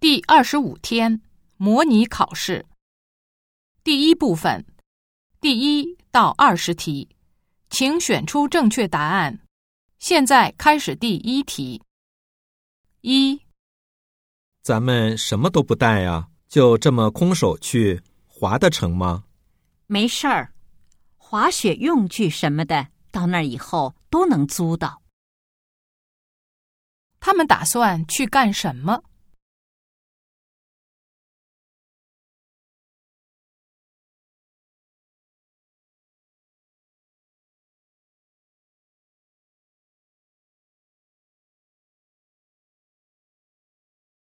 第二十五天模拟考试，第一部分，第一到二十题，请选出正确答案。现在开始第一题。一，咱们什么都不带呀，就这么空手去，滑得成吗？没事儿，滑雪用具什么的，到那儿以后都能租到。他们打算去干什么？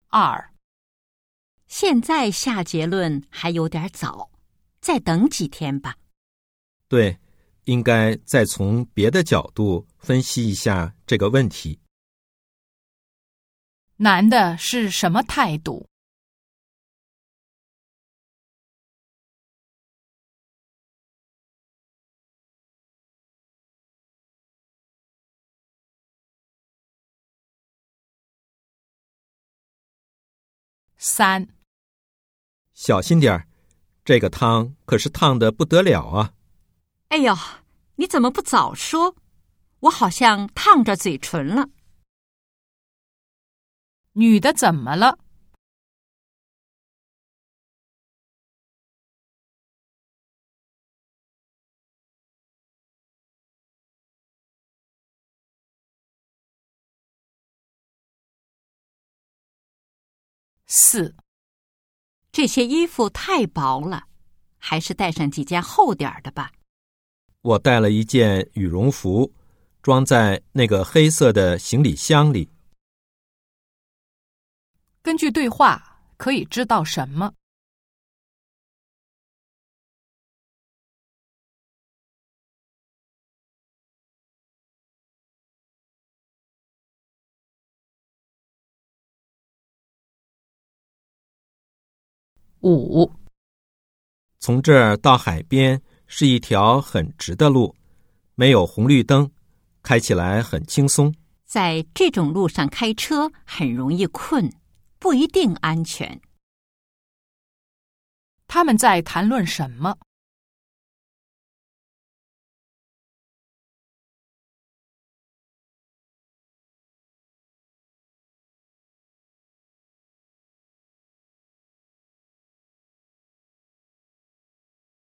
二，现在下结论还有点早，再等几天吧。对，应该再从别的角度分析一下这个问题。男的是什么态度？三，小心点儿，这个汤可是烫的不得了啊！哎呦，你怎么不早说？我好像烫着嘴唇了。女的怎么了？四，这些衣服太薄了，还是带上几件厚点儿的吧。我带了一件羽绒服，装在那个黑色的行李箱里。根据对话，可以知道什么？五，从这儿到海边是一条很直的路，没有红绿灯，开起来很轻松。在这种路上开车很容易困，不一定安全。他们在谈论什么？